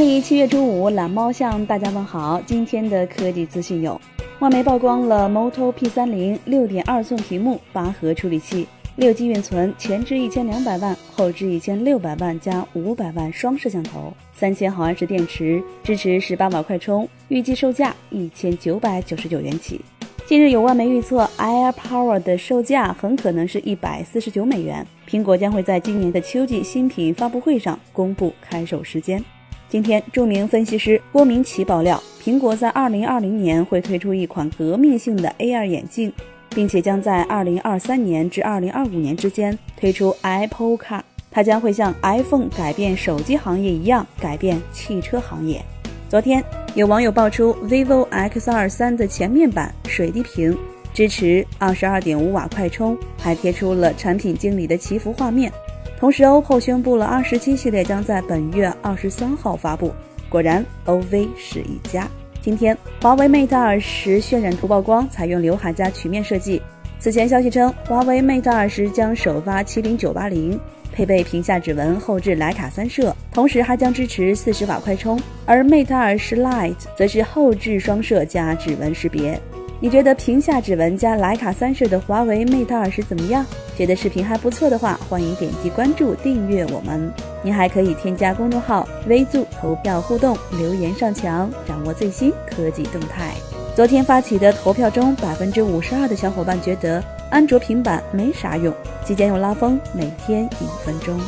历七月初五，懒猫向大家问好。今天的科技资讯有：外媒曝光了 Moto P30 六点二寸屏幕，八核处理器，六 G 运存，前置一千两百万，后置一千六百万加五百万双摄像头，三千毫安时电池，支持十八瓦快充，预计售价一千九百九十九元起。近日有外媒预测，AirPower 的售价很可能是一百四十九美元。苹果将会在今年的秋季新品发布会上公布开售时间。今天，著名分析师郭明奇爆料，苹果在二零二零年会推出一款革命性的 AR 眼镜，并且将在二零二三年至二零二五年之间推出 Apple Car。它将会像 iPhone 改变手机行业一样改变汽车行业。昨天。有网友爆出，vivo X23 的前面板水滴屏，支持二十二点五瓦快充，还贴出了产品经理的祈福画面。同时，OPPO 宣布了 R17 系列将在本月二十三号发布。果然，OV 是一家。今天，华为 Mate 20渲染图曝光，采用刘海加曲面设计。此前消息称，华为 Mate 20将首发麒麟980。配备屏下指纹，后置徕卡三摄，同时还将支持四十瓦快充。而 Mate 20 Lite 则是后置双摄加指纹识别。你觉得屏下指纹加徕卡三摄的华为 Mate 20怎么样？觉得视频还不错的话，欢迎点击关注订阅我们。您还可以添加公众号“微助”投票互动，留言上墙，掌握最新科技动态。昨天发起的投票中，百分之五十二的小伙伴觉得安卓平板没啥用，即将用拉风，每天一分钟。